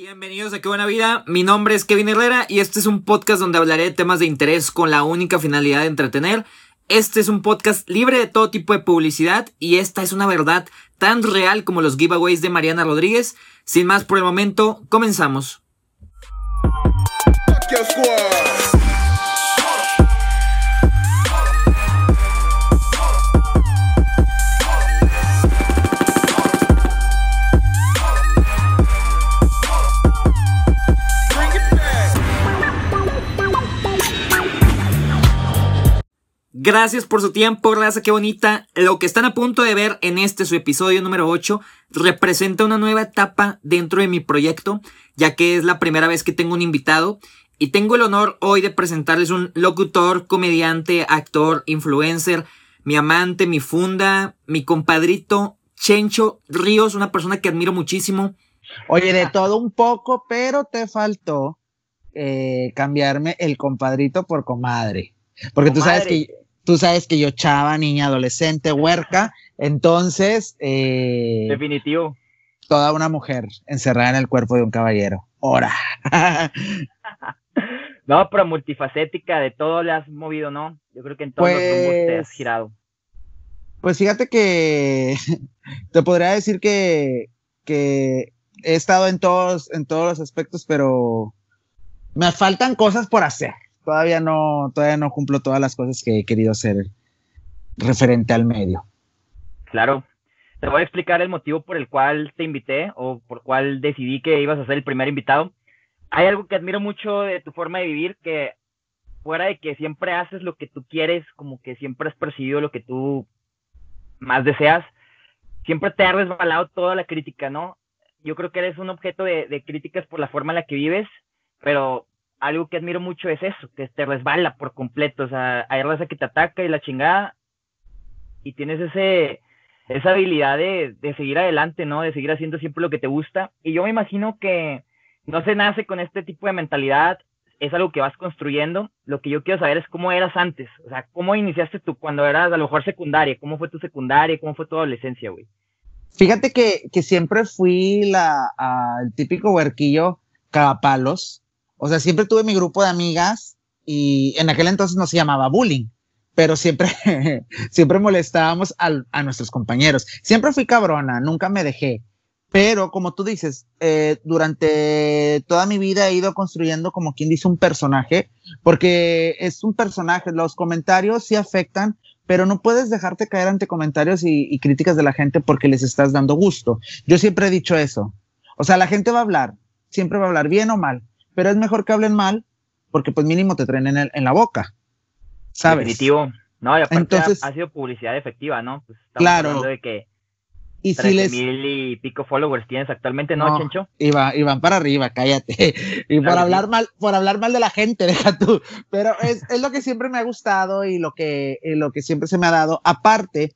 Bienvenidos a Qué Buena Vida, mi nombre es Kevin Herrera y este es un podcast donde hablaré de temas de interés con la única finalidad de entretener. Este es un podcast libre de todo tipo de publicidad y esta es una verdad tan real como los giveaways de Mariana Rodríguez. Sin más por el momento, comenzamos. Gracias por su tiempo, raza, qué bonita. Lo que están a punto de ver en este su episodio número 8 representa una nueva etapa dentro de mi proyecto, ya que es la primera vez que tengo un invitado y tengo el honor hoy de presentarles un locutor, comediante, actor, influencer, mi amante, mi funda, mi compadrito Chencho Ríos, una persona que admiro muchísimo. Oye, de todo un poco, pero te faltó eh, cambiarme el compadrito por comadre. Porque tú sabes que Tú sabes que yo chava, niña, adolescente, huerca, entonces... Eh, Definitivo. Toda una mujer encerrada en el cuerpo de un caballero. Ahora. no, pero multifacética, de todo le has movido, ¿no? Yo creo que en todos los rumbos te has pues, girado. Pues fíjate que te podría decir que, que he estado en todos, en todos los aspectos, pero me faltan cosas por hacer todavía no, todavía no cumplo todas las cosas que he querido hacer referente al medio. Claro. Te voy a explicar el motivo por el cual te invité o por cual decidí que ibas a ser el primer invitado. Hay algo que admiro mucho de tu forma de vivir, que fuera de que siempre haces lo que tú quieres, como que siempre has percibido lo que tú más deseas, siempre te ha resbalado toda la crítica, ¿no? Yo creo que eres un objeto de, de críticas por la forma en la que vives, pero algo que admiro mucho es eso, que te resbala por completo. O sea, hay raza que te ataca y la chingada. Y tienes ese, esa habilidad de, de, seguir adelante, ¿no? De seguir haciendo siempre lo que te gusta. Y yo me imagino que no se nace con este tipo de mentalidad, es algo que vas construyendo. Lo que yo quiero saber es cómo eras antes. O sea, cómo iniciaste tú cuando eras a lo mejor secundaria. ¿Cómo fue tu secundaria? ¿Cómo fue tu adolescencia, güey? Fíjate que, que siempre fui la, el típico huerquillo cagapalos o sea, siempre tuve mi grupo de amigas y en aquel entonces no se llamaba bullying, pero siempre, siempre molestábamos a nuestros compañeros. Siempre fui cabrona, nunca me dejé. Pero como tú dices, eh, durante toda mi vida he ido construyendo como quien dice un personaje, porque es un personaje, los comentarios sí afectan, pero no puedes dejarte caer ante comentarios y, y críticas de la gente porque les estás dando gusto. Yo siempre he dicho eso. O sea, la gente va a hablar, siempre va a hablar bien o mal, pero es mejor que hablen mal porque pues mínimo te traen en, en la boca. ¿Sabes? Definitivo. No, y aparte Entonces, ha, sido publicidad efectiva, ¿no? Pues claro. de que y si les... mil y pico followers tienes actualmente, ¿no, Chencho? Y, van para arriba, cállate. Y por hablar mal, por hablar mal de la gente, deja tú. Pero es, es lo que siempre me ha gustado y lo que, y lo que siempre se me ha dado. Aparte,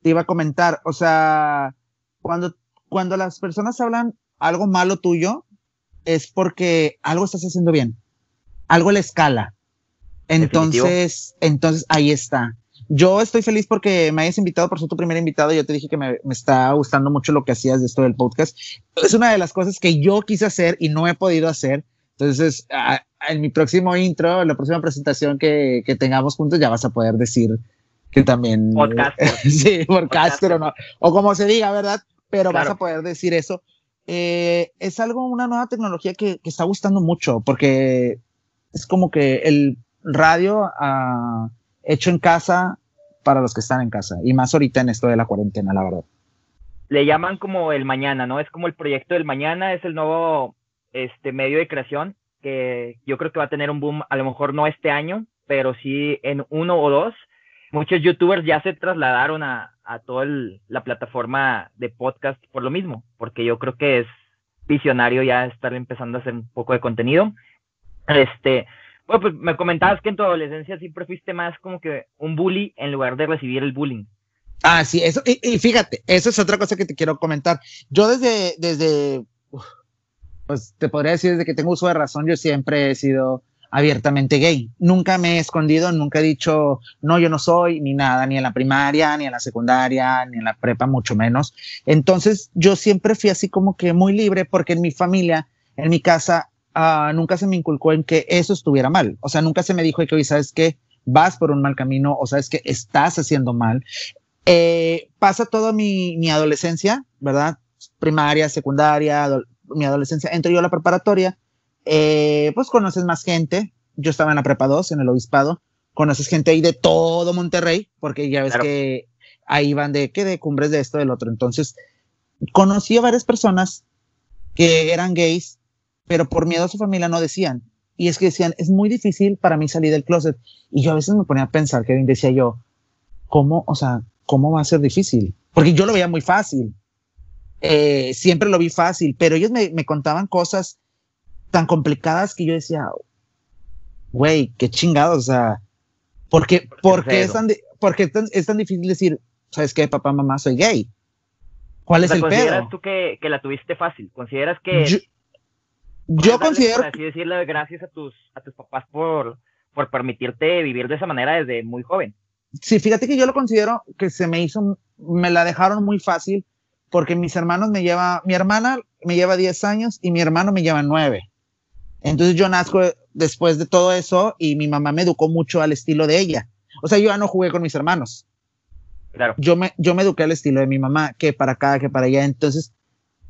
te iba a comentar, o sea, cuando, cuando las personas hablan algo malo tuyo, es porque algo estás haciendo bien, algo le escala. Entonces, entonces ahí está. Yo estoy feliz porque me hayas invitado, por ser tu primer invitado. Yo te dije que me, me, está gustando mucho lo que hacías de esto del podcast. Es una de las cosas que yo quise hacer y no he podido hacer. Entonces, en mi próximo intro, en la próxima presentación que, que, tengamos juntos, ya vas a poder decir que también. Podcaster. sí, podcaster, o no. O como se diga, ¿verdad? Pero vas a poder decir eso. Eh, es algo, una nueva tecnología que, está gustando mucho porque es como que el radio hecho en casa para los que están en casa y más ahorita en esto de la cuarentena, la verdad. Le llaman como el mañana, ¿no? Es como el proyecto del mañana, es el nuevo este medio de creación que yo creo que va a tener un boom, a lo mejor no este año, pero sí en uno o dos. Muchos youtubers ya se trasladaron a, a toda la plataforma de podcast por lo mismo, porque yo creo que es visionario ya estar empezando a hacer un poco de contenido. Este, bueno, pues me comentabas que en tu adolescencia siempre fuiste más como que un bully en lugar de recibir el bullying. Ah, sí, eso, y, fíjate, eso es otra cosa que te quiero comentar. Yo desde, desde, pues te podría decir desde que tengo uso de razón, yo siempre he sido abiertamente gay. Nunca me he escondido, nunca he dicho, no, yo no soy, ni nada, ni en la primaria, ni en la secundaria, ni en la prepa, mucho menos. Entonces, yo siempre fui así como que muy libre porque en mi familia en mi casa uh, nunca se me inculcó en que eso estuviera mal. O sea, nunca se me dijo que hoy sabes que vas por un mal camino o sabes que estás haciendo mal. Eh, pasa toda mi, mi, adolescencia, ¿verdad? Primaria, secundaria, mi adolescencia, entro yo a la preparatoria, eh, pues conoces más gente. Yo estaba en la prepa 2, en el obispado, conoces gente ahí de todo Monterrey, porque ya ves que ahí van de que de cumbres de esto, del otro. Entonces, conocí a varias personas que eran gays, pero por miedo a su familia no decían. Y es que decían, es muy difícil para mí salir del closet. Y yo a veces me ponía a pensar, Kevin, decía yo, ¿cómo, o sea, cómo va a ser difícil? Porque yo lo veía muy fácil. Eh, siempre lo vi fácil, pero ellos me, me contaban cosas tan complicadas que yo decía, güey, qué chingados, o sea, ¿por qué, es, tan, porque es, tan, es tan difícil decir, sabes qué, papá, mamá, soy gay? ¿Cuál es el ¿Consideras tú que, que, la tuviste fácil? ¿Consideras que... Yo, yo considero... Por así decirlo, gracias a tus, a tus papás por, por permitirte vivir de esa manera desde muy joven. Sí, fíjate que yo lo considero que se me hizo, me la dejaron muy fácil porque mis hermanos me lleva, mi hermana me lleva 10 años y mi hermano me lleva 9. Entonces yo nazco después de todo eso y mi mamá me educó mucho al estilo de ella. O sea, yo ya no jugué con mis hermanos. Claro. Yo me, yo me eduqué al estilo de mi mamá, que para acá, que para allá. Entonces,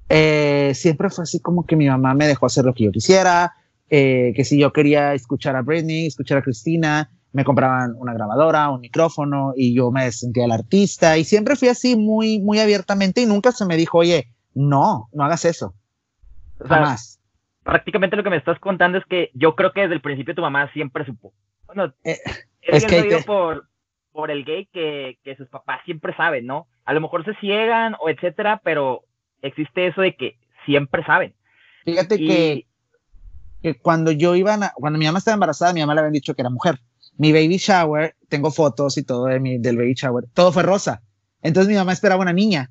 eh, siempre fue así como que mi mamá me dejó hacer lo que yo quisiera, eh, que si yo quería escuchar a Britney, escuchar a Cristina, me compraban una grabadora, un micrófono y yo me sentía el artista y siempre fui así muy, muy abiertamente y nunca se me dijo, oye, no, no hagas eso. O sea, Jamás prácticamente lo que me estás contando es que yo creo que desde el principio tu mamá siempre supo. Bueno, eh, es que por, por el gay que, que sus papás siempre saben, ¿no? A lo mejor se ciegan o etcétera, pero existe eso de que siempre saben. Fíjate que, que, cuando yo iba, a, cuando mi mamá estaba embarazada, mi mamá le habían dicho que era mujer. Mi baby shower, tengo fotos y todo de mi, del baby shower, todo fue rosa. Entonces mi mamá esperaba una niña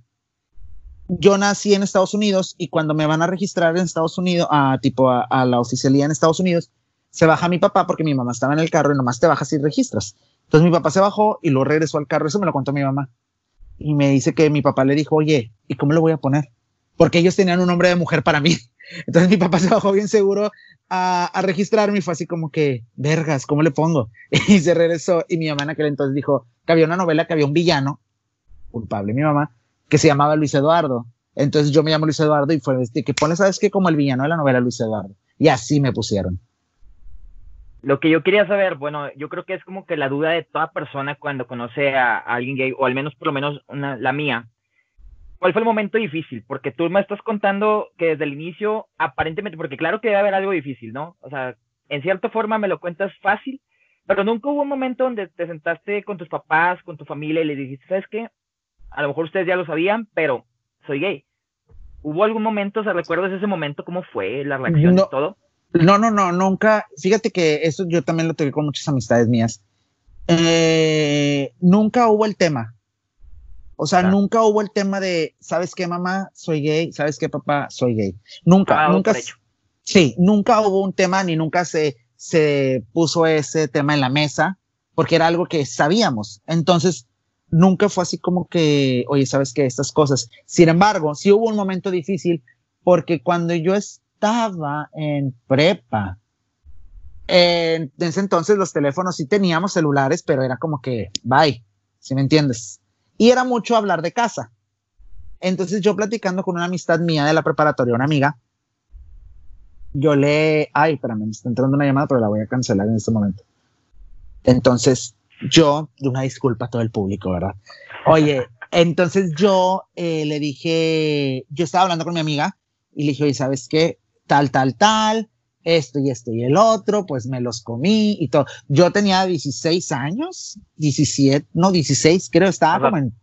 yo nací en Estados Unidos y cuando me van a registrar en Estados Unidos, a tipo a, la oficialía en Estados Unidos, se baja mi papá porque mi mamá estaba en el carro y nomás te bajas y registras. Entonces mi papá se bajó y lo regresó al carro. Eso me lo contó mi mamá. Y me dice que mi papá le dijo, oye, ¿y cómo le voy a poner? Porque ellos tenían un nombre de mujer para mí. Entonces mi papá se bajó bien seguro a, a registrarme y fue así como que, vergas, ¿cómo le pongo? Y se regresó y mi mamá en aquel entonces dijo que había una novela que había un villano, culpable mi mamá, que se llamaba Luis Eduardo. Entonces yo me llamo Luis Eduardo y fue este, que pone, ¿sabes qué? Como el villano de la novela Luis Eduardo. Y así me pusieron. Lo que yo quería saber, bueno, yo creo que es como que la duda de toda persona cuando conoce a, alguien gay, o al menos por lo menos una, la mía. ¿Cuál fue el momento difícil? Porque tú me estás contando que desde el inicio, aparentemente, porque claro que debe haber algo difícil, ¿no? O sea, en cierta forma me lo cuentas fácil, pero nunca hubo un momento donde te sentaste con tus papás, con tu familia y les dijiste, ¿sabes qué? A lo mejor ustedes ya lo sabían, pero soy gay. ¿Hubo algún momento, se recuerdas ese momento, cómo fue la reacción y todo? No, no, no, nunca. Fíjate que eso yo también lo tuve con muchas amistades mías. Eh, nunca hubo el tema. O sea, nunca hubo el tema de, ¿sabes qué, mamá? Soy gay. ¿Sabes qué, papá? Soy gay. Nunca, ah, nunca. Sí, nunca hubo un tema ni nunca se, se puso ese tema en la mesa porque era algo que sabíamos. Entonces, nunca fue así como que, oye, sabes que estas cosas. Sin embargo, sí hubo un momento difícil porque cuando yo estaba en prepa, en ese entonces los teléfonos sí teníamos celulares, pero era como que, bye, si me entiendes. Y era mucho hablar de casa. Entonces yo platicando con una amistad mía de la preparatoria, una amiga, yo le, ay, espérame, me está entrando una llamada, pero la voy a cancelar en este momento. Entonces, yo, de una disculpa a todo el público, ¿verdad? Oye, entonces yo eh, le dije, yo estaba hablando con mi amiga y le dije, oye, ¿sabes qué? Tal, tal, tal, esto y esto y el otro, pues me los comí y todo. Yo tenía 16 años, 17, no, 16, creo, estaba como en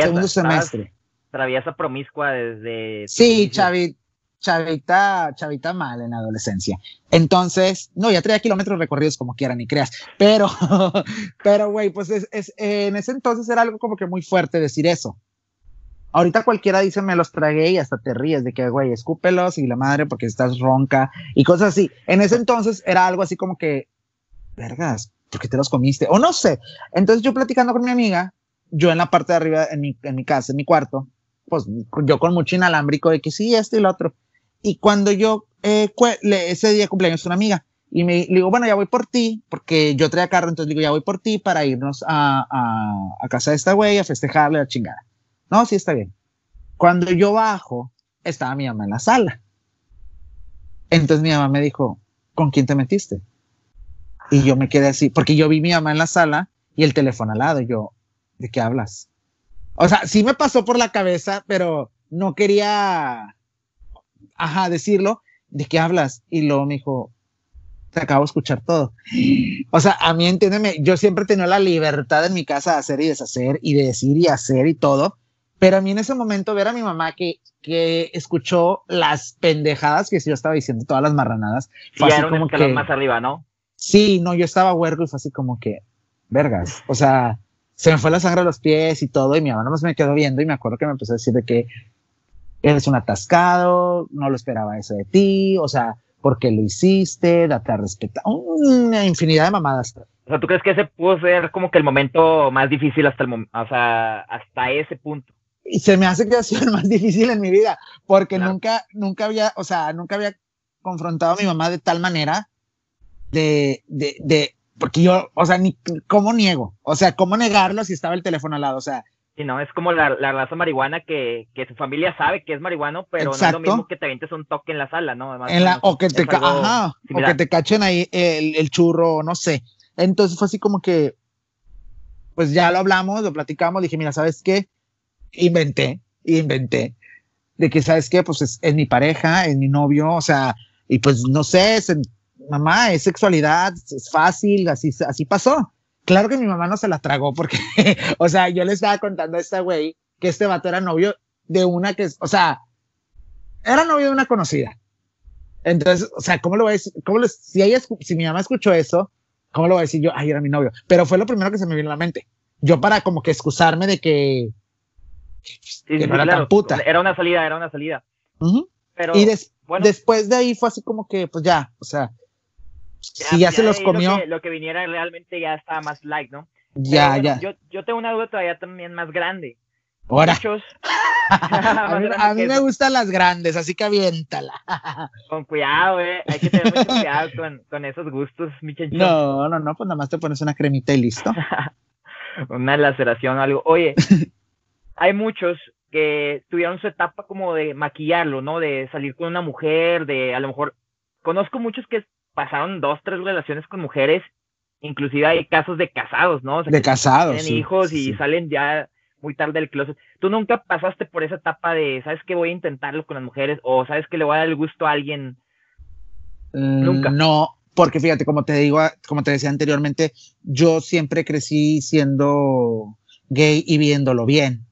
segundo semestre. Traviesa promiscua desde... Sí, Chavi, chavita, chavita mal en la adolescencia. Entonces, no, ya traía kilómetros recorridos como quieran, ni creas. Pero, pero, güey, pues es, es, en ese entonces era algo como que muy fuerte decir eso. Ahorita cualquiera dice me los tragué y hasta te ríes de que, güey, escúpelos y la madre porque estás ronca y cosas así. En ese entonces era algo así como que, vergas, ¿por qué te los comiste? O no sé. Entonces yo platicando con mi amiga, yo en la parte de arriba, en mi, en mi casa, en mi cuarto, pues yo con mucho inalámbrico de que sí, esto y lo otro Y cuando yo, eh, ese día cumpleaños una amiga, y me le digo, bueno, ya voy por ti, porque yo traía carro, entonces digo, ya voy por ti para irnos a, a, a casa de esta güey a festejarle a chingada. No, sí, está bien. Cuando yo bajo, estaba mi mamá en la sala. Entonces mi mamá me dijo, ¿con quién te metiste? Y yo me quedé así, porque yo vi mi mamá en la sala y el teléfono al lado. Y yo, ¿de qué hablas? O sea, sí me pasó por la cabeza, pero no quería, ajá, decirlo. ¿De qué hablas? Y luego me dijo, te acabo de escuchar todo. O sea, a mí entiéndeme, yo siempre he tenido la libertad en mi casa de hacer y deshacer y de decir y hacer y todo. Pero a mí en ese momento ver a mi mamá que, que escuchó las pendejadas que yo estaba diciendo, todas las marranadas. Fue así como que más arriba, ¿no? Sí, no, yo estaba huerco y fue así como que, vergas. O sea, se me fue la sangre a los pies y todo, y mi mamá nomás me quedó viendo y me acuerdo que me empezó a decir de que eres un atascado, no lo esperaba eso de ti, o sea, ¿por qué lo hiciste? Date a respetar. Una infinidad de mamadas. O sea, ¿tú crees que ese pudo ser como que el momento más difícil hasta el o sea, hasta ese punto? y se me hace que ha sido el más difícil en mi vida, porque nunca, nunca había, o sea, nunca había confrontado a mi mamá de tal manera de, de, de, porque yo, o sea, ni cómo niego, o sea, cómo negarlo si estaba el teléfono al lado, o sea. Sí, no, es como la, la raza marihuana que, que su familia sabe que es marihuano, pero no es lo mismo que te avientes un toque en la sala, ¿no? en la, o que te, ajá, o que te cachen ahí el, el churro, no sé. Entonces fue así como que, pues ya lo hablamos, lo platicamos, dije, mira, ¿sabes qué? inventé, inventé, de que, ¿sabes qué? Pues es, mi pareja, es mi novio, o sea, y pues no sé, mamá, es sexualidad, es fácil, así, así pasó. Claro que mi mamá no se la tragó porque, o sea, yo le estaba contando a esta güey que este vato era novio de una que, o sea, era novio de una conocida. Entonces, o sea, ¿cómo lo voy a decir? ¿Cómo lo, si ella, si mi mamá escuchó eso, ¿cómo lo voy a decir yo? Ay, era mi novio. Pero fue lo primero que se me vino a la mente. Yo para como que excusarme de que, era puta. Era una salida, era una salida. Pero, y después de ahí fue así como que, pues ya, o sea, si ya, se los comió. Lo que, viniera realmente ya estaba más light, ¿no? Ya, ya. Yo, yo tengo una duda todavía también más grande. Ahora. Muchos. a, mí, me gustan las grandes, así que aviéntala. con cuidado, eh. Hay que tener mucho cuidado con, con esos gustos, mi No, no, no, pues nada más te pones una cremita y listo. una laceración o algo. Oye, hay muchos que tuvieron su etapa como de maquillarlo, ¿no? De salir con una mujer, de a lo mejor, conozco muchos que pasaron dos, tres relaciones con mujeres, inclusive hay casos de casados, ¿no? de casados. Tienen hijos y salen ya muy tarde del closet. ¿Tú nunca pasaste por esa etapa de, sabes que voy a intentarlo con las mujeres o sabes que le voy a dar el gusto a alguien? Mm, nunca. No, porque fíjate, como te digo, como te decía anteriormente, yo siempre crecí siendo gay y viéndolo bien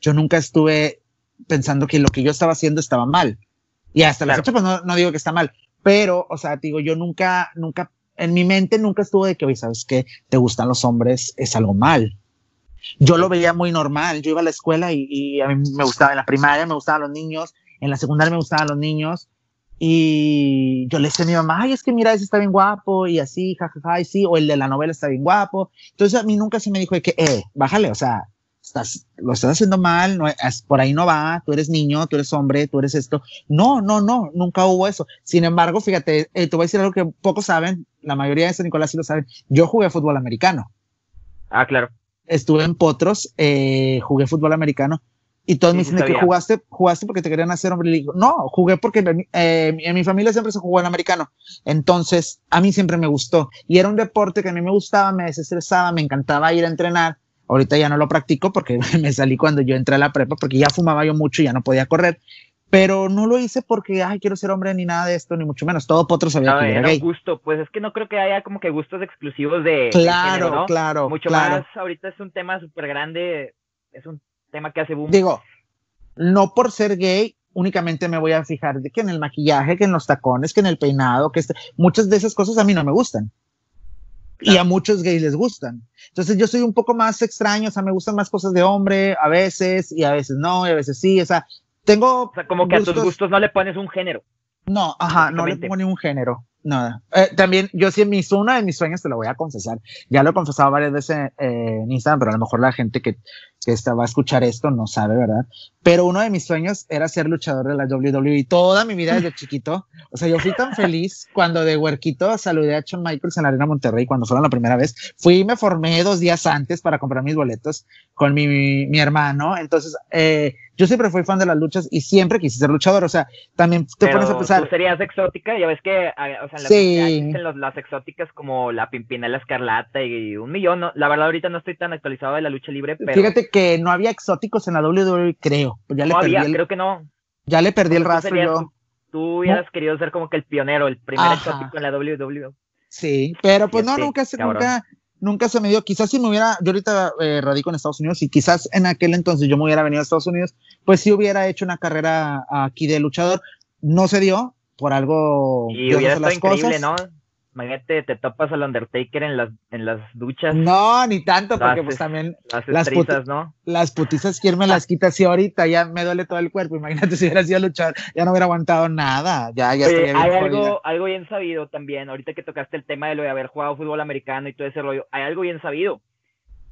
yo nunca estuve pensando que lo que yo estaba haciendo estaba mal. Y hasta la fecha, pues no, digo que está mal, pero, o sea, digo, yo nunca, nunca, en mi mente nunca estuvo de que, oye, ¿sabes qué? Te gustan los hombres, es algo mal. Yo lo veía muy normal. Yo iba a la escuela y, a mí me gustaba en la primaria, me gustaban los niños, en la secundaria me gustaban los niños. Y yo le decía a mi mamá, ay, es que mira, ese está bien guapo, y así, jajaja, y sí, o el de la novela está bien guapo. Entonces a mí nunca se me dijo de que, eh, bájale, o sea, estás, lo estás haciendo mal, no, por ahí no va, tú eres niño, tú eres hombre, tú eres esto. No, no, no, nunca hubo eso. Sin embargo, fíjate, eh, te voy a decir algo que pocos saben, la mayoría de San Nicolás sí lo saben. Yo jugué fútbol americano. Ah, claro. Estuve en Potros, eh, jugué fútbol americano. Y todos me dicen que jugaste, jugaste porque te querían hacer hombre. Y digo, no, jugué porque eh, en mi familia siempre se jugó en americano. Entonces, a mí siempre me gustó. Y era un deporte que a mí me gustaba, me desestresaba, me encantaba ir a entrenar Ahorita ya no lo practico porque me salí cuando yo entré a la prepa porque ya fumaba yo mucho y ya no podía correr. Pero no lo hice porque, ay, quiero ser hombre ni nada de esto, ni mucho menos. Todo potro sabía que era, gay. gusto, pues es que no creo que haya como que gustos exclusivos de. Claro, claro. Mucho más, ahorita es un tema súper grande, es un tema que hace boom. Digo, no por ser gay, únicamente me voy a fijar de que en el maquillaje, que en los tacones, que en el peinado, que este, muchas de esas cosas a mí no me gustan. Y a muchos gays les gustan. Entonces yo soy un poco más extraño, o sea, me gustan más cosas de hombre a veces y a veces no, y a veces sí, o sea, tengo... O sea, como que a tus gustos no le pones un género. No, ajá, no le pongo ni un género. Nada. Eh, también, yo sí, en mis, uno de mis sueños te lo voy a confesar. Ya lo he confesado varias veces eh, en Instagram, pero a lo mejor la gente que, que estaba a escuchar esto, no sabe, ¿verdad? Pero uno de mis sueños era ser luchador de la WWE toda mi vida desde chiquito. O sea, yo fui tan feliz cuando de huerquito saludé a Shawn Michaels en la Arena Monterrey cuando fueron la primera vez. Fui y me formé dos días antes para comprar mis boletos con mi, mi, hermano. Entonces, eh, yo siempre fui fan de las luchas y siempre quise ser luchador. O sea, también te pones a pensar. ¿Tú serías exótica? Ya ves que, o sea, en las, sí. las exóticas como la Pimpinela Escarlata y un millón. La verdad, ahorita no estoy tan actualizado de la lucha libre, pero. Fíjate que no había exóticos en la WWE, creo. Ya no le había, creo que no. Ya le perdí el rastro yo. Tú, hubieras querido ser como que el pionero, el primer exótico en la WWE. Sí, pero pues no, nunca, nunca, nunca se me dio. Quizás si me hubiera, yo ahorita eh, radico en Estados Unidos y quizás en aquel entonces yo me hubiera venido a Estados Unidos, pues sí hubiera hecho una carrera aquí de luchador. No se dio por algo. Y hubiera estado increíble, ¿no? Imagínate, te topas al Undertaker en las, en las duchas. No, ni tanto, porque pues también las, las, ¿no? las putizas, ¿quién me las quita si ahorita ya me duele todo el cuerpo? Imagínate si hubiera sido luchar, ya no hubiera aguantado nada, ya, ya Hay algo, algo bien sabido también, ahorita que tocaste el tema de lo de haber jugado fútbol americano y todo ese rollo, hay algo bien sabido.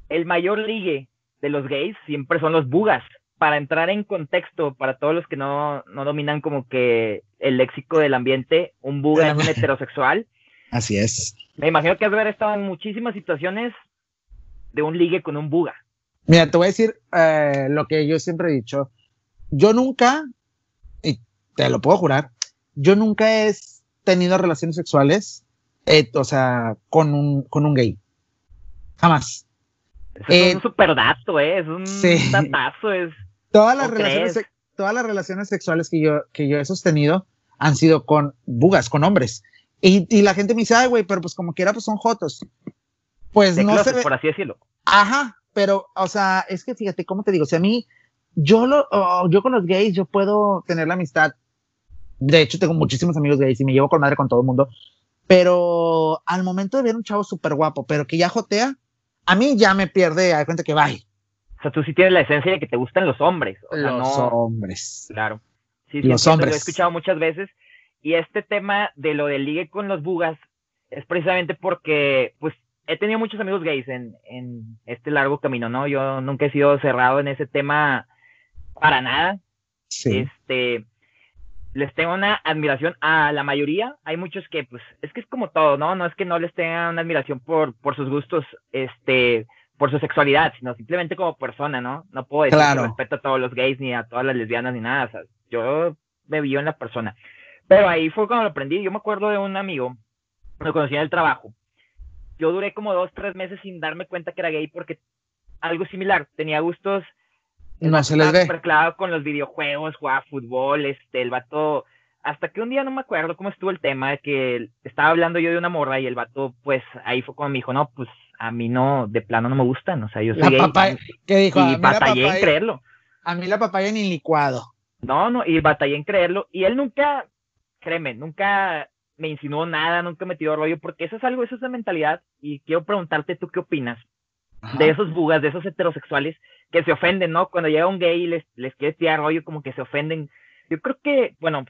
El mayor ligue de los gays siempre son los bugas. Para entrar en contexto, para todos los que no, no dominan como que el léxico del ambiente, un buga es un heterosexual Así es. Me imagino que has haber estado en muchísimas situaciones de un ligue con un buga. Mira, te voy a decir eh, lo que yo siempre he dicho. Yo nunca, y te lo puedo jurar, yo nunca he tenido relaciones sexuales, eh, o sea, con un, con un gay. Jamás. es un eh, super dato, ¿eh? Es un sí. datazo. Es, todas, las relaciones, todas las relaciones sexuales que yo, que yo he sostenido han sido con bugas, con hombres. Y, la gente me dice, ay, güey, pero pues como quiera, pues son jotos. Pues no sé. Por así decirlo. Ajá, pero, o sea, es que fíjate, ¿cómo te digo? Si a mí, yo, lo, yo con los gays, yo puedo tener la amistad. De hecho, tengo muchísimos amigos gays y me llevo con madre con todo el mundo. Pero al momento de ver un chavo súper guapo, pero que ya jotea, a mí ya me pierde, hay gente que va. O sea, tú sí tienes la esencia de que te gustan los hombres. O los hombres. Claro. Sí, sí, los hombres. Lo he escuchado muchas veces y este tema de lo del ligue con los bugas es precisamente porque, pues, he tenido muchos amigos gays en, en este largo camino, ¿no? Yo nunca he sido cerrado en ese tema para nada. Sí. Este, les tengo una admiración a la mayoría. Hay muchos que, pues, es que es como todo, ¿no? No es que no les tenga una admiración por, por sus gustos, este, por su sexualidad, sino simplemente como persona, ¿no? No puedo decir que respeto a todos los gays ni a todas las lesbianas ni nada. O sea, yo me vivo en la persona. Pero ahí fue cuando lo aprendí. Yo me acuerdo de un amigo, lo conocí en el trabajo. Yo duré como dos, tres meses sin darme cuenta que era gay porque algo similar. Tenía gustos. No se les ve. claro con los videojuegos, jugaba fútbol, este, el vato. Hasta que un día no me acuerdo cómo estuvo el tema, que estaba hablando yo de una morra y el vato, pues ahí fue cuando me dijo, no, pues a mí no, de plano no me gustan, o sea, yo soy gay. ¿Qué dijo? Y batallé en creerlo. A mí la papaya ni licuado. No, no, y batallé en creerlo. Y él nunca, créeme, nunca me insinuó nada, nunca me tiró rollo, porque eso es algo, eso es la mentalidad. Y quiero preguntarte, ¿tú qué opinas? De esos bugas, de esos heterosexuales que se ofenden, ¿no? Cuando llega un gay y les, les quiere tirar rollo, como que se ofenden. Yo creo que, bueno,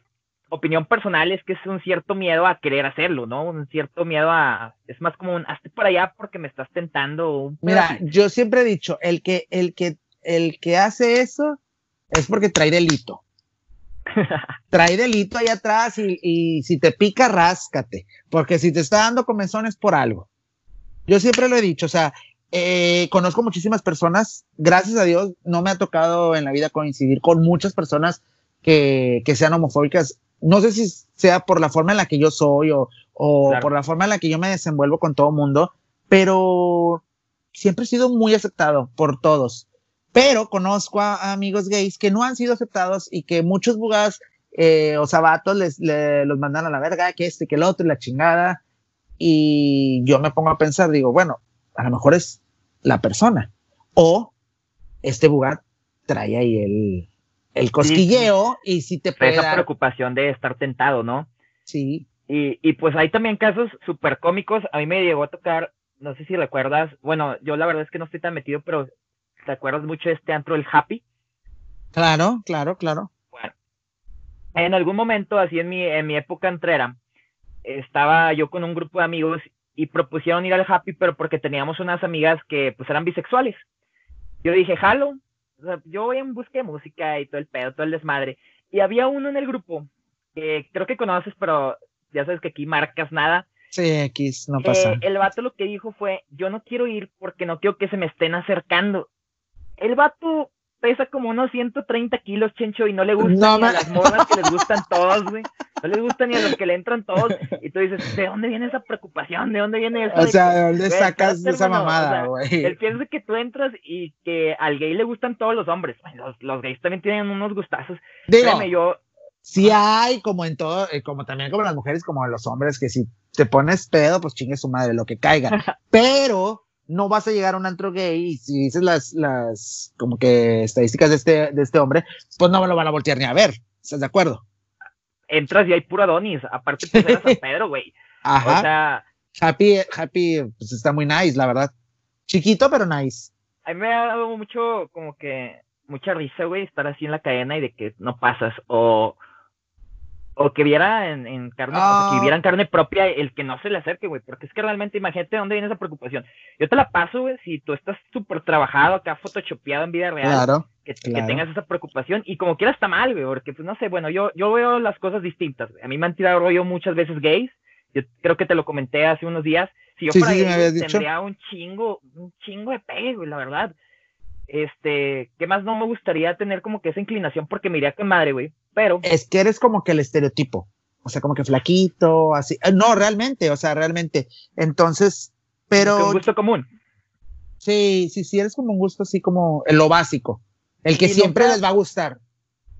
opinión personal es que es un cierto miedo a querer hacerlo, ¿no? Un cierto miedo a, es más como un, hazte por allá porque me estás tentando. Mira, yo siempre he dicho, el que, el que, el que hace eso es porque trae delito. trae delito ahí atrás y, si te pica, ráscate, porque si te está dando comenzones por algo. Yo siempre lo he dicho, o sea, eh, conozco muchísimas personas, gracias a Dios, no me ha tocado en la vida coincidir con muchas personas que, sean homofóbicas. No sé si sea por la forma en la que yo soy o, por la forma en la que yo me desenvuelvo con todo mundo, pero siempre he sido muy aceptado por todos pero conozco a, amigos gays que no han sido aceptados y que muchos bugas eh, o sabatos les, los mandan a la verga, que este, que el otro, la chingada. Y yo me pongo a pensar, digo, bueno, a lo mejor es la persona. O este bugat trae ahí el, el cosquilleo y si te puede Esa preocupación de estar tentado, ¿no? Sí. Y, y pues hay también casos súper cómicos. A mí me llegó a tocar, no sé si recuerdas, bueno, yo la verdad es que no estoy tan metido, pero ¿Te acuerdas mucho de este antro, el Happy? Claro, claro, claro. Bueno, en algún momento, así en mi, en mi época entrera, estaba yo con un grupo de amigos y propusieron ir al Happy, pero porque teníamos unas amigas que pues eran bisexuales. yo dije, jalo. O sea, yo voy en busca de música y todo el pedo, todo el desmadre. Y había uno en el grupo que creo que conoces, pero ya sabes que aquí marcas nada. Sí, X, no pasa. Eh, el vato lo que dijo fue, yo no quiero ir porque no quiero que se me estén acercando. El vato pesa como unos 130 kilos, Chencho, y no le gustan No ni a las morras que les gustan todos, güey. No les gustan ni a los que le entran todos. Y tú dices, ¿de dónde viene esa preocupación? ¿De dónde viene eso? O de sea, que- ¿de dónde sacas espérate, esa o mamada, sea, güey? Él piensa que tú entras y que al gay le gustan todos los hombres. Los gays también tienen unos gustazos. Digo, Créeme, yo, sí hay, como en todo, eh, como también como las mujeres, como los hombres, que si te pones pedo, pues chingue su madre, lo que caiga. Pero no vas a llegar a un antro gay y si dices las, las, como que estadísticas de este, de este hombre, pues no me lo van a voltear ni a ver. ¿Estás de acuerdo? entras y hay puro Adonis. Aparte, pues eras Pedro, güey. Ajá. O sea, Happy, Happy, pues está muy nice, la verdad. Chiquito, pero nice. a mí me ha dado mucho, como que, mucha risa, güey, estar así en la cadena y de que no pasas. O, o que viera en, en carne, o sea, Ah. que viera en carne propia el que no se le acerque, güey. Porque es que realmente, imagínate de dónde viene esa preocupación. Yo te la paso, güey, si tú estás súper trabajado acá, photoshopeado en vida real. Claro. que, que tengas esa preocupación y como quiera está mal, güey, porque pues no sé, bueno, yo, yo veo las cosas distintas. A mí me han tirado rollo muchas veces gays, yo creo que te lo comenté hace unos días, si yo Sí, fuera sí, gay, dicho. tendría un chingo, un chingo de pegue, güey, la verdad. Este, ¿qué más no me gustaría tener como que esa inclinación porque me iría con madre, güey? Pero, Es que eres como que el estereotipo. O sea, como que flaquito, así. Eh, No, realmente, o sea, realmente. Entonces, pero un gusto común. sí, sí, sí, eres como un gusto así como lo básico. El que Y siempre nunca- les va a gustar.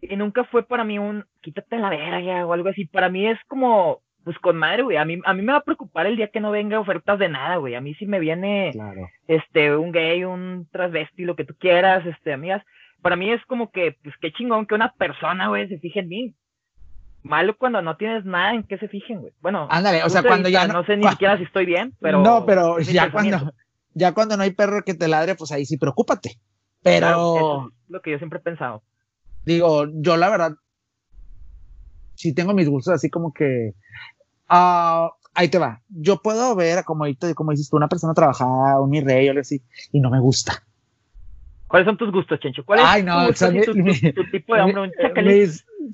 Y nunca fue para mí un quítate la verga o algo así. Para mí es como, pues con madre, güey. A mí, a mí me va a preocupar el día que no venga ofertas de nada, güey. A mí sí me viene Claro. este, un gay, un transvesti, lo que tú quieras, este, amigas. Para mí es como que, pues qué chingón que una persona, güey, se fije en mí. Malo cuando no tienes nada en qué se fijen, güey. Bueno, Ándale, o sea, cuando ya no- no sé ni siquiera si estoy bien, pero. no, pero ya cuando, ya cuando no hay perro que te ladre, pues ahí sí preocúpate. Pero Claro, eso es lo que yo siempre he pensado. digo, yo la verdad, sí tengo mis gustos así como que, ah, ahí te va. Yo puedo ver, como, como dices tú, una persona trabajada, un mi rey o algo así, y no me gusta. ¿Cuáles son tus gustos, Chencho? ¿Cuál es Ay, tu, no, tu, mi- tu- tu tipo de hombre? ¿Un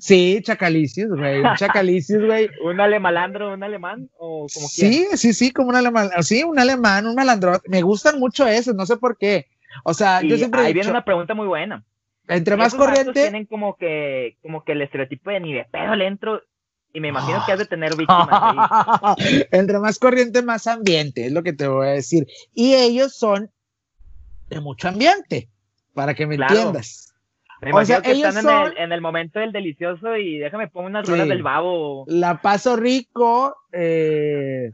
sí, chacalicios, güey, un chacalicios, güey. un alemalandro, un alemán? ¿O como quieras? Sí, sí, sí, como un alemán, sí, un alemán, un malandro. Me gustan mucho esos, no sé por qué. O sea, yo siempre he ahí viene dicho, una pregunta muy buena. entre más corriente, Tienen como que, como que el estereotipo de ni de pedo le entro. Y me imagino que has de tener víctimas ahí. entre más corriente, más ambiente, es lo que te voy a decir. Y ellos son de mucho ambiente, para que me Claro. entiendas. Me O sea, que ellos están en, el, en el momento del delicioso y déjame pongo unas Sí. del babo. La paso rico, eh,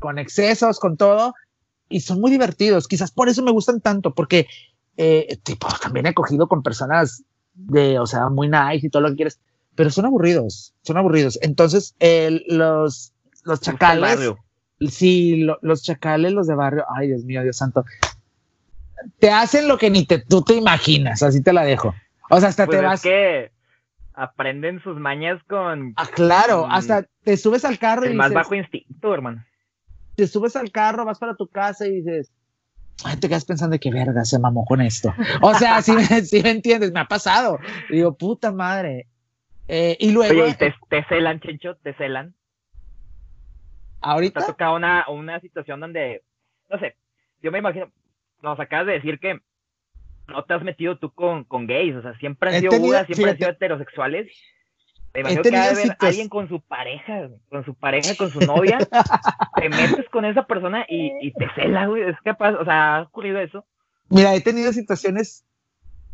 con excesos, con todo, y son muy divertidos. Quizás por eso me gustan tanto, porque eh, tipo, también he cogido con personas de, o sea, muy nice y todo lo que quieres, pero son aburridos, son aburridos. Entonces, el- los, los chacales, sí, lo- los chacales, los de barrio, ay, Dios mío, Dios santo, te hacen lo que ni te, tú te imaginas, así te la dejo. O sea, hasta Pues te es vas. que aprenden sus mañas con Ah, claro, hasta te subes al carro y el más dices, bajo instinto, hermano. te subes al carro, vas para tu casa y dices, ay, te quedas pensando de qué verga se mamó con esto. O sea, si me, sí me entiendes, me ha pasado. Digo, puta madre. Eh, y luego, Oye, y te, te celan, Chencho, te celan. ¿Te ha ahorita, tocado una, una situación donde, no sé, yo me imagino, nos acabas de decir que no te has metido tú con, con gays, o sea, siempre han sido tenido- budas, siempre han fíjate. sido heterosexuales. He imagino que ha de situa- alguien con su pareja, con su pareja, con su novia, te metes con esa persona y, y te cela, güey, es capaz, o sea, ha ocurrido eso. mira, he tenido situaciones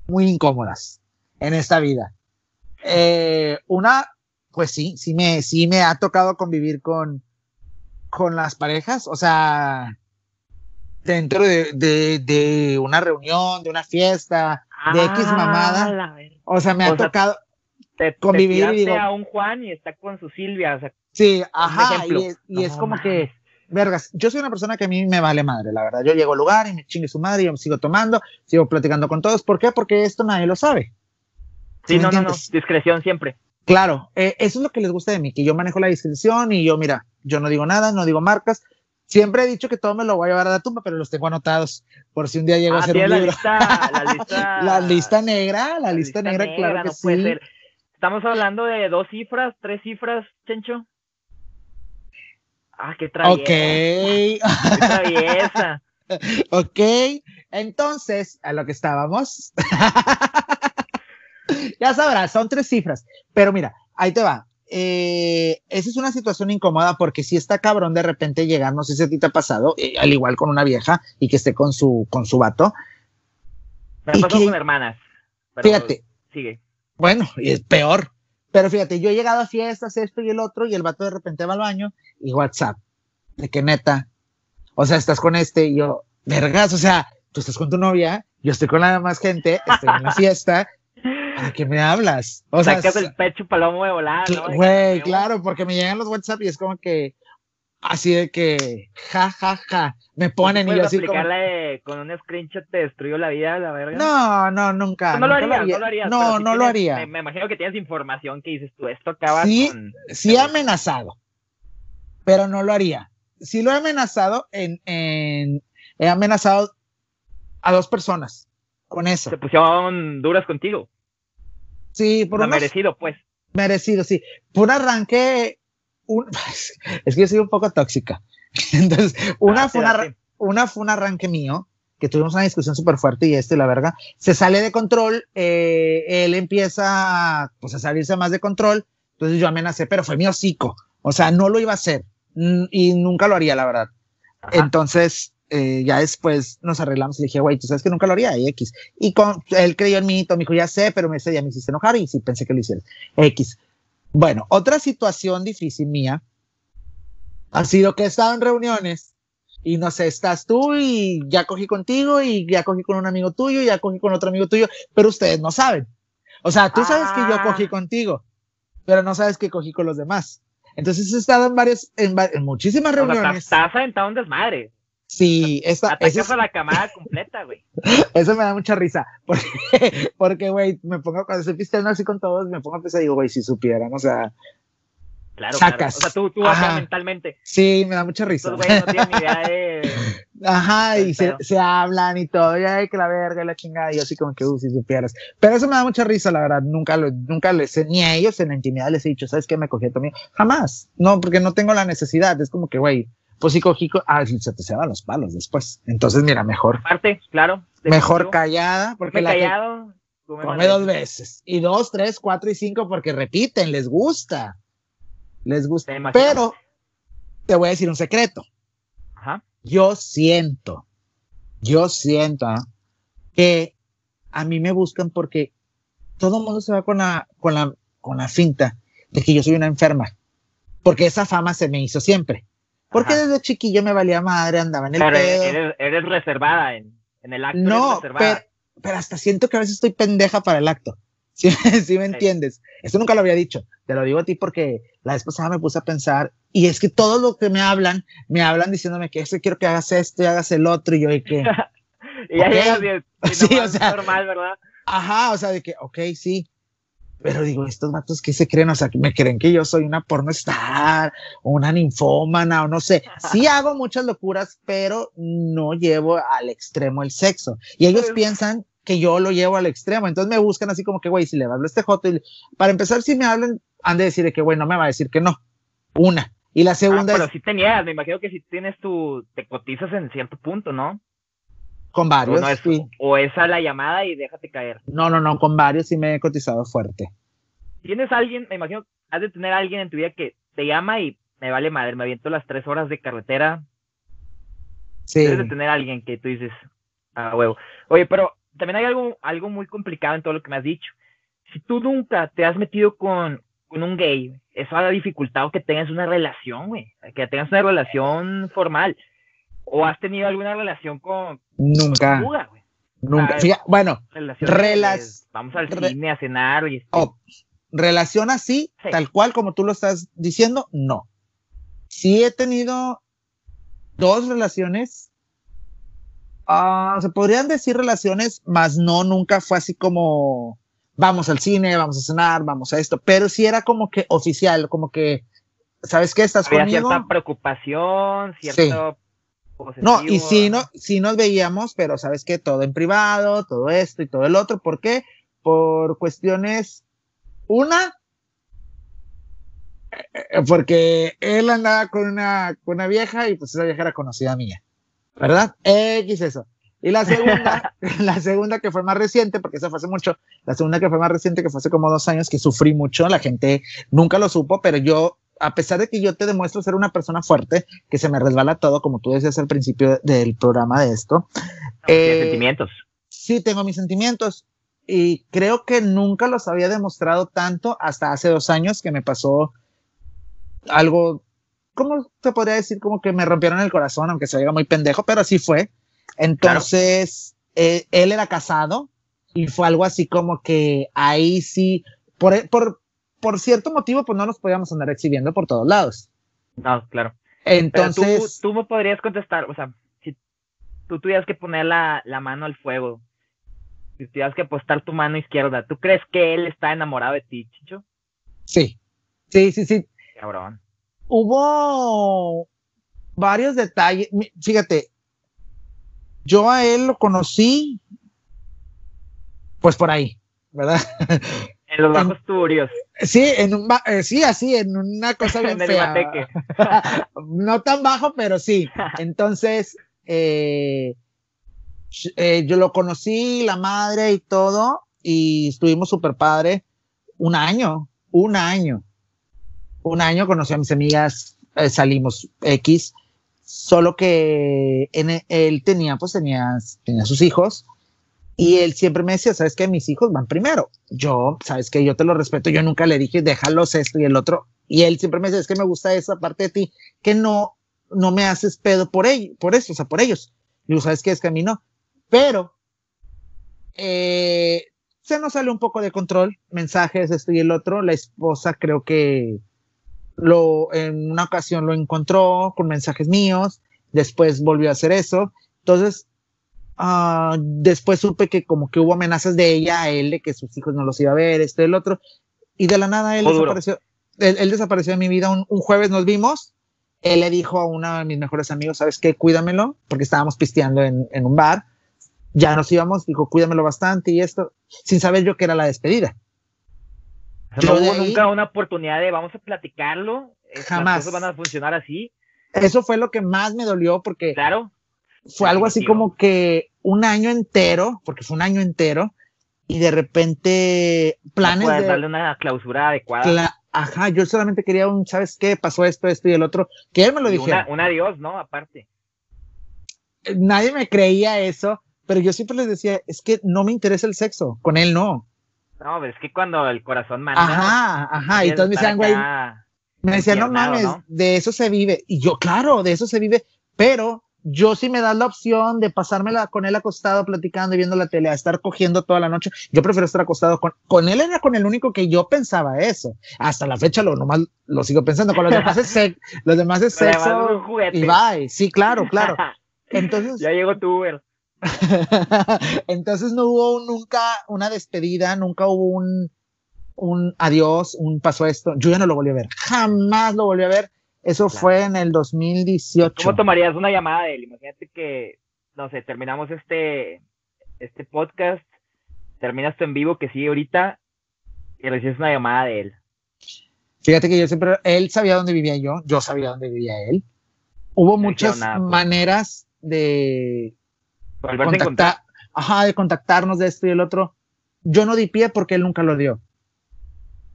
muy incómodas en esta vida. Eh, una, pues sí, sí me, sí me ha tocado convivir con, con las parejas, o sea, dentro de, de, de una reunión, de una fiesta, de X Ah, mamada. O sea, me ha sea, tocado, te, te convivir y tiraste digo- a un Juan y está con su Silvia, o sea, sí, ajá, y es, y No es como que, vergas, yo soy una persona que a mí me vale madre, la verdad. Yo llego al lugar y me chingue su madre, yo me sigo tomando, sigo platicando con todos. ¿Por qué? Porque esto nadie lo sabe. sí, no, no, no, discreción siempre. Claro, eh, eso es lo que les gusta de mí, que yo manejo la discreción y yo, mira, yo no digo nada, no digo marcas. Siempre he dicho que todo me lo voy a llevar a la tumba, pero los tengo anotados por si un día llego a Ah, hacer un la libro. lista, la lista, La lista negra, la, lista, negra, claro que puede sí. ser. Estamos hablando de dos cifras, tres cifras, Chencho. Ah, qué traviesa. Ok, Qué traviesa. ok. Entonces, a lo que estábamos. ya sabrás, son tres cifras. Pero mira, ahí te va. Eh, esa es una situación incómoda porque si está cabrón de repente llegar, no sé si a ti te ha pasado, eh, al igual con una vieja y que esté con su, con su vato. Me ¿Y pasó qué? con hermanas. pero Fíjate, Sigue. Bueno, y es peor. Pero fíjate, yo he llegado a fiestas, esto y el otro, y el vato de repente va al baño y WhatsApp. De que neta. O sea, estás con este y yo, vergas, o sea, tú estás con tu novia, yo estoy con la demás gente, estoy en la fiesta, ¿para qué me hablas? O sea, Sacas el pecho palomo de volar, cl- ¿no? güey, claro, porque me llegan los WhatsApp y es como que, así de que, ja, ja, ja, me ponen y yo así como, de, con un screenshot te destruyó la vida, la verga. no, no, nunca. Tú no lo harías, no lo harías. No, no lo haría. Me, me imagino que tienes información que dices tú, esto acaba Sí, con... sí he amenazado, pero no lo haría. Sí lo he amenazado en, en he amenazado a dos personas con eso. Se pusieron duras contigo. Sí, por Lo un merecido, pues. merecido, sí. Por un arranque, un- es que yo soy un poco tóxica. Entonces, una Ah, fue una, sí. una fue un arranque mío, que tuvimos una discusión súper fuerte y este, la verga, se sale de control, eh, él empieza pues, a salirse más de control, entonces yo amenacé, pero fue mi hocico, o sea, no lo iba a hacer mm, y nunca lo haría, la verdad. Ajá. Entonces, eh, ya después nos arreglamos y le dije, güey, tú sabes que nunca lo haría, y X. Y con, él creyó en mí, todo, me dijo, ya sé, pero ese día me hiciste enojar y sí pensé que lo hicieras. X. Bueno, otra situación difícil mía ha sido que he estado en reuniones y no sé, estás tú y ya cogí contigo y ya cogí con un amigo tuyo y ya cogí con otro amigo tuyo, pero ustedes no saben. O sea, tú sabes que yo Ah. cogí contigo, pero no sabes que cogí con los demás. Entonces he estado en varias, en, en muchísimas O sea, reuniones. estás aventado un desmadre. Sí, ese Atacas es- a la camada completa, güey. eso me da mucha risa. Porque, porque, güey, me pongo, cuando estoy pisteando así con todos, me pongo a pensar y digo, güey, si supieran, o sea, Claro, Sacas. claro. O sea, tú, tú acá mentalmente. sí, me da mucha risa. Estos güeyes no tienen idea de... Ajá, y se, se hablan y todo, y ay, que la verga y la chingada, y yo así como que, uh, si supieras. Pero eso me da mucha risa, la verdad, nunca lo, nunca les ni a ellos en la intimidad les he dicho, ¿sabes qué? Me cogí a tu amigo. Jamás, no, porque no tengo la necesidad, es como que, güey, pues sí cogí, co- ah, se te se van los palos después. Entonces, mira, mejor, Parte, claro. mejor callada, porque la que callado. come dos veces, y dos, tres, cuatro y cinco, porque repiten, les gusta, les gusta. Pero, te voy a decir un secreto. Ajá. yo siento, yo siento ¿ah? que a mí me buscan porque todo el mundo se va con la, con la, con la finta de que yo soy una enferma. Porque esa fama se me hizo siempre. Porque Ajá. desde chiquillo me valía madre, andaba en el Pero pedo. eres, eres reservada en, en el acto. no, pero, pero hasta siento que a veces estoy pendeja para el acto. ¿Sí, sí me entiendes? Esto nunca lo había dicho. Te lo digo a ti porque la vez pasada me puse a pensar y es que todo lo que me hablan, me hablan diciéndome que eso quiero que hagas esto y hagas el otro y yo de que, y ya ok. llegas y y Sí, o sea- normal, ¿verdad? ajá, o sea, de que, ok, sí. Pero digo, estos vatos que se creen, o sea, que me creen que yo soy una pornostar, o una ninfómana, o no sé. Sí hago muchas locuras, pero no llevo al extremo el sexo. Y ellos piensan que yo lo llevo al extremo. Entonces me buscan así como que, güey, si le hablo a este joto, y- para empezar, si me hablan, han de decir de que, güey, no me va a decir que no. Una. Y la Ah, segunda pero es sí te niegas, me imagino que si tienes tu, te cotizas en cierto punto, ¿no? Con varios. no es, sí. o esa la llamada y déjate caer. No, no, no, con varios sí me he cotizado fuerte. Tienes alguien, me imagino, has de tener a alguien en tu vida que te llama y me vale madre, me aviento las tres horas de carretera. Sí. Debes de tener a alguien que tú dices, ah, huevo. Oye, pero también hay algo, algo muy complicado en todo lo que me has dicho. Si tú nunca te has metido con, con un gay, eso ha dificultado que tengas una relación, güey. Que tengas una relación formal. O has tenido alguna relación con, Nunca, con nunca. Ah, Fija- bueno, Relaciones Vamos al re- cine a cenar y Oh, relación así, Sí. tal cual como tú lo estás diciendo, no. Sí he tenido dos relaciones. ah, se podrían decir relaciones, más no, nunca fue así como vamos al cine, vamos a cenar, vamos a esto, pero sí era como que oficial, como que, ¿sabes qué? Estás había conmigo. cierta preocupación, cierto No, y sí, no, sí nos veíamos, pero sabes que todo en privado, todo esto y todo el otro. ¿Por qué? Por cuestiones, una, eh, porque él andaba con una, con una vieja y pues esa vieja era conocida mía, ¿verdad? X eso. Y la segunda, la segunda que fue más reciente, porque eso fue hace mucho, la segunda que fue más reciente, que fue hace como dos años, que sufrí mucho, la gente nunca lo supo, pero yo, a pesar de que yo te demuestro ser una persona fuerte, que se me resbala todo, como tú decías al principio del programa de esto. Eh, sentimientos. Sí, tengo mis sentimientos y creo que nunca los había demostrado tanto hasta hace dos años que me pasó algo, ¿cómo te podría decir? Como que me rompieron el corazón, aunque se oiga muy pendejo, pero así fue. Entonces, eh, él era casado y fue algo así como que ahí sí, por, por, por cierto motivo, pues no nos podíamos andar exhibiendo por todos lados. No, claro. Entonces. tú, me podrías contestar, o sea, si tú tuvieras que poner la, la mano al fuego, si tuvieras que apostar tu mano izquierda, ¿tú crees que él está enamorado de ti, Chicho? Sí, sí, sí, sí. Cabrón. Hubo varios detalles. Fíjate, yo a él lo conocí, pues por ahí, ¿verdad? En los bajos turios. Sí, en un eh, sí, así, en una cosa bien fea. no tan bajo, pero sí. Entonces, eh, eh, yo lo conocí, la madre y todo, y estuvimos súper padre. Un año, un año. Un año conocí a mis amigas, salimos X solo que en, él tenía, pues tenía, tenía sus hijos y él siempre me decía, sabes que mis hijos van primero. Yo, sabes que yo te lo respeto, yo nunca le dije, déjalos esto y el otro. Y él siempre me decía, es que me gusta esa parte de ti, que no, no me haces pedo por ellos, por eso, o sea, por ellos. Y tú sabes que es que a mí no. Pero, eh, se nos sale un poco de control, mensajes, esto y el otro. La esposa creo que lo, en una ocasión lo encontró con mensajes míos, después volvió a hacer eso. Entonces, uh, después supe que como que hubo amenazas de ella a él, de que sus hijos no los iba a ver, esto y el otro. Y de la nada él desapareció. Él, desapareció de mi vida. Un, jueves nos vimos. Él le dijo a uno de mis mejores amigos, ¿sabes qué? Cuídamelo, porque estábamos pisteando en, en un bar. Ya nos íbamos, dijo, cuídamelo bastante y esto, sin saber yo que era la despedida no hubo nunca una oportunidad de vamos a platicarlo. Jamás. Las cosas van a funcionar así. Eso fue lo que más me dolió porque. Claro. Fue algo así como que un año entero, porque fue un año entero, y de repente planes. de darle una clausura adecuada. ajá, yo solamente quería un, ¿sabes qué? Pasó esto, esto y el otro. Que él me lo dijera. Un adiós, ¿no? Aparte. Nadie me creía eso, pero yo siempre les decía, es que no me interesa el sexo, con él no. No, pero es que cuando el corazón manda. Ajá, ajá. Y todos me decían, güey. Me decían, no mames, de eso se vive. Y yo, claro, de eso se vive. Pero yo sí me das la opción de pasármela con él acostado, platicando y viendo la tele, a estar cogiendo toda la noche. Yo prefiero estar acostado con, con él, era con el único que yo pensaba eso. Hasta la fecha lo nomás lo sigo pensando. Con los demás es, sexo, los demás es sexo. Y bye. Sí, claro, claro. Entonces. ya llegó tu Uber. Entonces no hubo nunca una despedida, nunca hubo un, un adiós, un paso esto. Yo ya no lo volví a ver, jamás lo volví a ver. Eso fue en el 2018. ¿Cómo tomarías una llamada de él? Imagínate que, no sé, terminamos este, este podcast, terminas tu en vivo que sigue ahorita y recibes una llamada de él. Fíjate que yo siempre, él sabía dónde vivía yo, yo sabía dónde vivía él. Hubo muchas pues. maneras de contactar, ajá, de contactarnos de esto y el otro. Yo no di pie porque él nunca lo dio.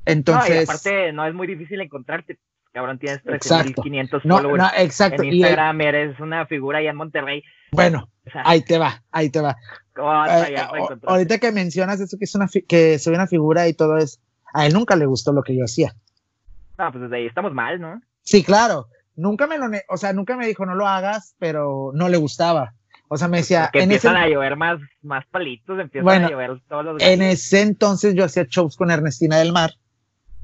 Entonces. No, aparte, no es muy difícil encontrarte. Cabrón, tienes 13.500 followers. No, exacto. En Instagram eres una figura allá en Monterrey. Bueno, ahí te va, ahí te va. Eh, ahorita que mencionas eso que es una que soy una figura y todo eso, a él nunca le gustó lo que yo hacía. No, pues desde ahí estamos mal, ¿no? Sí, claro. Nunca me lo, o sea, nunca me dijo no lo hagas, pero no le gustaba. O sea, me decía. Que empiezan a llover más, más palitos, empiezan a llover todos los En ese entonces yo hacía shows con Ernestina del Mar.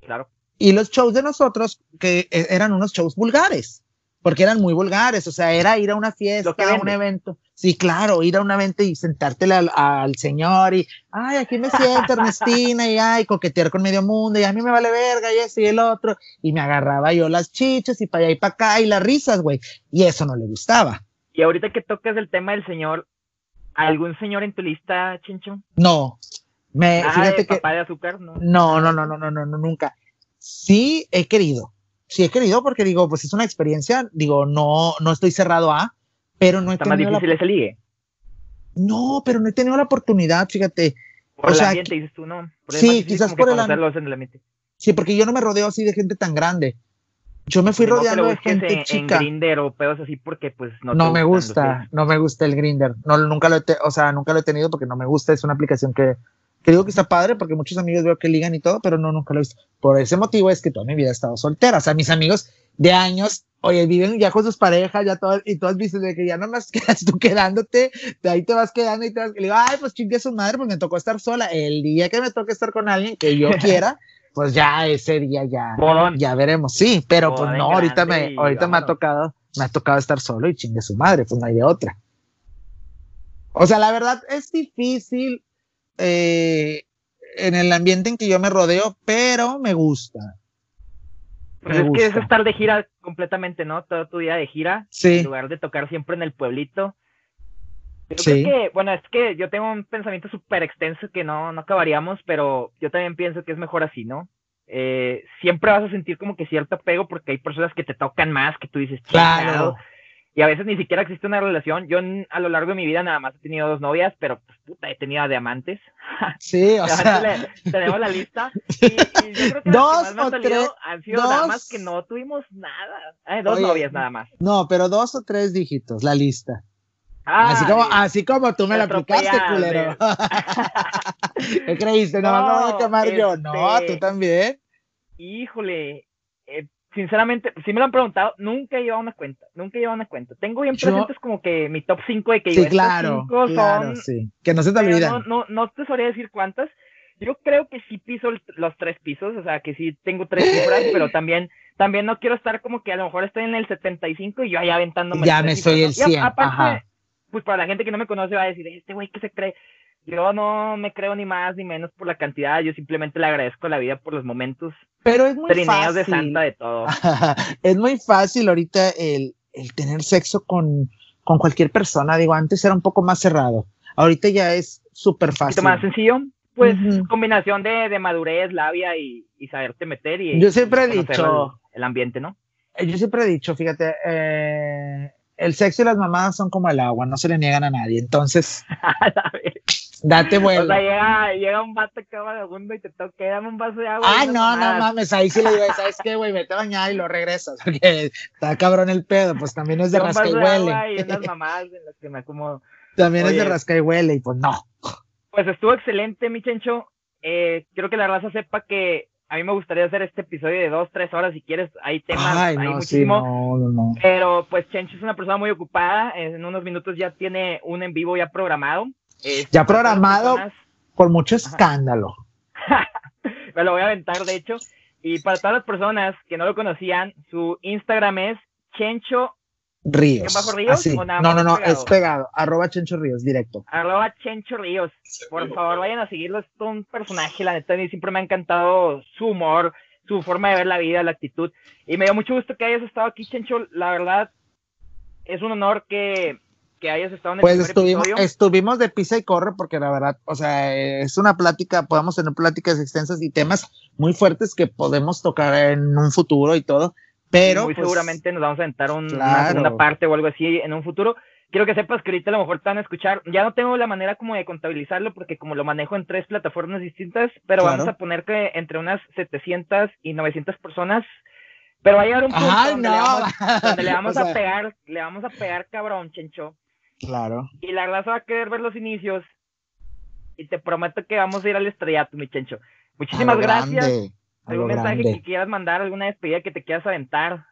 Claro. Y los shows de nosotros, que e, eran unos shows vulgares, porque eran muy vulgares. O sea, era ir a una fiesta, a un evento. Sí, claro, ir a un evento y sentártele al, señor y, ay, aquí me siento Ernestina y, ay, coquetear con medio mundo y a mí me vale verga y eso y el otro. Y me agarraba yo las chichas y para allá y para acá y las risas, güey. Y eso no le gustaba. Y ahorita que tocas el tema del señor, ¿algún señor en tu lista, Chencho? No. Me, Ah, fíjate de que. papá de azúcar, ¿no? No, no, no, no, no, no, no, nunca. Sí he querido. Sí he querido porque digo, pues es una experiencia, digo, no, no estoy cerrado a, pero no he Está más tenido la, difícil ese ligue. no, pero no he tenido la oportunidad, fíjate. Por O el sea, ambiente, dices tú, ¿no? Por sí, más quizás por el en ambiente. Sí, porque yo no me rodeo así de gente tan grande. Yo me fui que rodeando de gente en, en chica. Grindr o pedos así porque pues no No, me gusta, no me gusta el Grinder. No, nunca lo he, o sea, nunca lo he tenido porque no me gusta. Es una aplicación que, que digo que está padre porque muchos amigos veo que ligan y todo, pero no, nunca lo he visto. Por ese motivo es que toda mi vida he estado soltera. O sea, mis amigos de años, oye, viven ya con sus parejas, ya todas, y todas dicen de que ya no más quedas tú quedándote, de ahí te vas quedando y te vas, y digo, ay, pues chingue a su madre, pues me tocó estar sola. El día que me toque estar con alguien que yo quiera, pues ya ese día ya, Bodón. ya veremos. Sí, pero Boda pues no, ahorita me, ahorita me ha tocado, me ha tocado estar solo y chingue su madre, pues no hay de otra. O sea, la verdad es difícil eh, en el ambiente en que yo me rodeo, pero me gusta. Pues Me es que es estar de gira completamente, ¿no? Todo tu día de gira, Sí. en lugar de tocar siempre en el pueblito. Yo Sí. creo que, bueno, es que yo tengo un pensamiento súper extenso que no, no acabaríamos, pero yo también pienso que es mejor así, ¿no? Eh, siempre vas a sentir como que cierto apego porque hay personas que te tocan más, que tú dices, Claro. Y a veces ni siquiera existe una relación. Yo a lo largo de mi vida nada más he tenido dos novias, pero pues puta, he tenido diamantes. Sí, o sea, le- tenemos la lista. Y, y yo creo que Dos más o tres- han sido dos- damas que no tuvimos nada. Eh, dos Oye, novias nada más. no, pero dos o tres dígitos, la lista. Ah, así como, sí. así como tú me la aplicaste, culero. ¿Qué creíste? No, me voy a No, quemar yo. No, este- tú también. Híjole, eh, sinceramente, sí me lo han preguntado, nunca he llevado una cuenta, nunca he llevado una cuenta. Tengo bien Yo- presentes como que mi top 5 de que yo Sí, estos claro, cinco claro, son, sí. Que no se te pero olvidan. no, no, no te sabría decir cuántas. Yo creo que sí piso el- los tres pisos, o sea, que sí tengo tres cifras, pero también, también no quiero estar como que a lo mejor estoy en el 75 y yo ahí aventándome. Ya me soy el cifras, ¿no? Y a- 100, aparte, ajá. pues para la gente que no me conoce va a decir, este güey que se cree. Yo no me creo ni más ni menos por la cantidad, yo simplemente le agradezco la vida por los momentos Pero es muy trineos de fácil. santa de todo. es muy fácil ahorita el, el tener sexo con, con cualquier persona. Digo, antes era un poco más cerrado. Ahorita ya es súper fácil. más sencillo, pues combinación de, de madurez, labia y, y saberte meter y Yo siempre he y dicho- el, el ambiente, ¿no? Eh, Yo siempre he dicho, fíjate, eh, el sexo y las mamadas son como el agua, no se le niegan a nadie. Entonces, Date o vuelo. sea, llega, llega un vato que vagabundo y te toca, dame un vaso de agua. Ah, no, no mames, ahí sí le digo, ¿sabes qué, güey? Vete a bañar y lo regresas, porque está cabrón el pedo, pues también es de rasca y huele. y unas mamadas en las que me acomodo. También es de rasca y huele, y pues no. Pues estuvo excelente, mi chencho. Eh, quiero que la raza sepa que a mí me gustaría hacer este episodio de dos, tres horas si quieres. Hay temas, Ay, hay no, sí, muchísimo. no, no. Pero pues Chencho es una persona muy ocupada. En unos minutos ya tiene un en vivo ya programado. Este, Ya las programado. personas- Con mucho escándalo. Me lo voy a aventar, de hecho. Y para todas las personas que no lo conocían, su Instagram es Chencho, Ríos. bajo Ríos Así. o nada No, no, no, pegado? es pegado. Arroba Chencho Ríos, directo. arroba Chencho Ríos. Por favor, vayan a seguirlo. Es todo un personaje, la neta. A mí siempre me ha encantado su humor, su forma de ver la vida, la actitud. Y me dio mucho gusto que hayas estado aquí, Chencho. La verdad, es un honor que, que hayas estado en el Pues estuvimos, episodio. estuvimos de pisa y corre porque la verdad, o sea, es una plática, podemos tener pláticas extensas y temas muy fuertes que podemos tocar en un futuro y todo, pero muy pues, seguramente nos vamos a aventar un- una segunda parte o algo así en un futuro. Quiero que sepas que ahorita a lo mejor te van a escuchar. Ya no tengo la manera como de contabilizarlo porque como lo manejo en tres plataformas distintas, pero Claro. vamos a poner que entre unas 700 y 900 personas. Pero va a llegar un punto donde, no. le vamos, donde le vamos O sea, a pegar, le vamos a pegar cabrón, chencho. Claro. Y la raza va a querer ver los inicios. Y te prometo que vamos a ir al estrellato, mi chencho. Muchísimas gracias. grande, a ¿Algún mensaje grande. que quieras mandar? ¿Alguna despedida que te quieras aventar?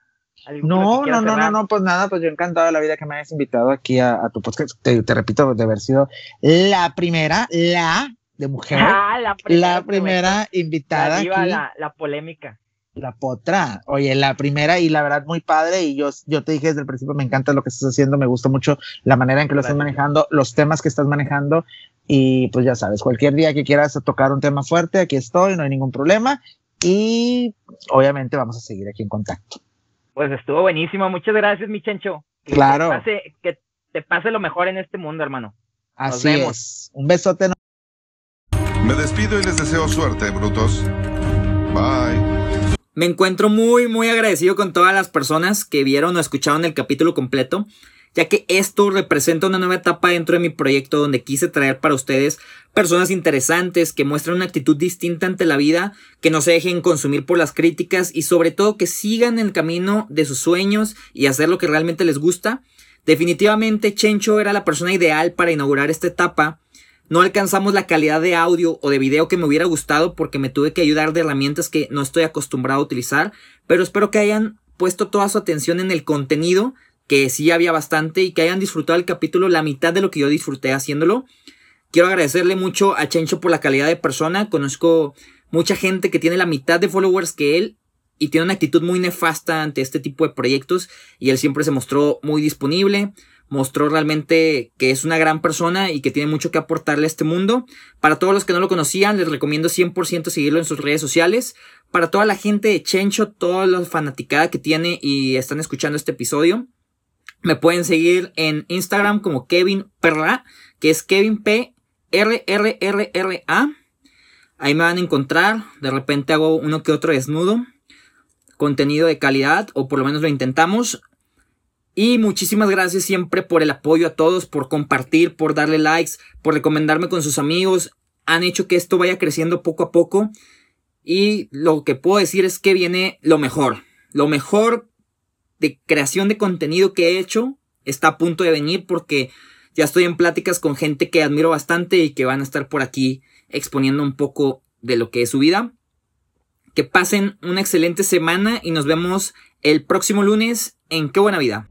¿Algo con lo que No, no, no, no, no, pues nada, pues yo encantado de la vida que me hayas invitado aquí a, a tu podcast. Te, te repito, de haber sido la primera, la de mujer, Ah, la primera, la primera invitada aquí. la, la polémica. La potra, oye, la primera y la verdad muy padre y yo, yo te dije desde el principio, me encanta lo que estás haciendo, me gusta mucho la manera en que lo estás manejando, los temas que estás manejando y pues ya sabes, cualquier día que quieras tocar un tema fuerte, aquí estoy, no hay ningún problema y obviamente vamos a seguir aquí en contacto. Pues estuvo buenísimo. Muchas gracias, mi chencho. Que Claro. Te pase, que te pase lo mejor en este mundo, hermano. Así es. Un besote. Me despido y les deseo suerte, brutos. Bye. Me encuentro muy, muy agradecido con todas las personas que vieron o escucharon el capítulo completo ya que esto representa una nueva etapa dentro de mi proyecto donde quise traer para ustedes personas interesantes que muestran una actitud distinta ante la vida, que no se dejen consumir por las críticas y sobre todo que sigan el camino de sus sueños y hacer lo que realmente les gusta. Definitivamente Chencho era la persona ideal para inaugurar esta etapa. No alcanzamos la calidad de audio o de video que me hubiera gustado porque me tuve que ayudar de herramientas que no estoy acostumbrado a utilizar, pero espero que hayan puesto toda su atención en el contenido que sí había bastante y que hayan disfrutado el capítulo la mitad de lo que yo disfruté haciéndolo. Quiero agradecerle mucho a Chencho por la calidad de persona. Conozco mucha gente que tiene la mitad de followers que él y tiene una actitud muy nefasta ante este tipo de proyectos y él siempre se mostró muy disponible, mostró realmente que es una gran persona y que tiene mucho que aportarle a este mundo. Para todos los que no lo conocían, les recomiendo 100% seguirlo en sus redes sociales. Para toda la gente de Chencho, toda la fanaticada que tiene y están escuchando este episodio, me pueden seguir en Instagram como Kevin Perra, que es Kevin P R R R R A. Ahí me van a encontrar. De repente hago uno que otro desnudo. Contenido de calidad, o por lo menos lo intentamos. Y muchísimas gracias siempre por el apoyo a todos, por compartir, por darle likes, por recomendarme con sus amigos. Han hecho que esto vaya creciendo poco a poco. Y lo que puedo decir es que viene lo mejor. Lo mejor de creación de contenido que he hecho está a punto de venir porque ya estoy en pláticas con gente que admiro bastante y que van a estar por aquí exponiendo un poco de lo que es su vida. Que pasen una excelente semana y nos vemos el próximo lunes en Qué buena vida.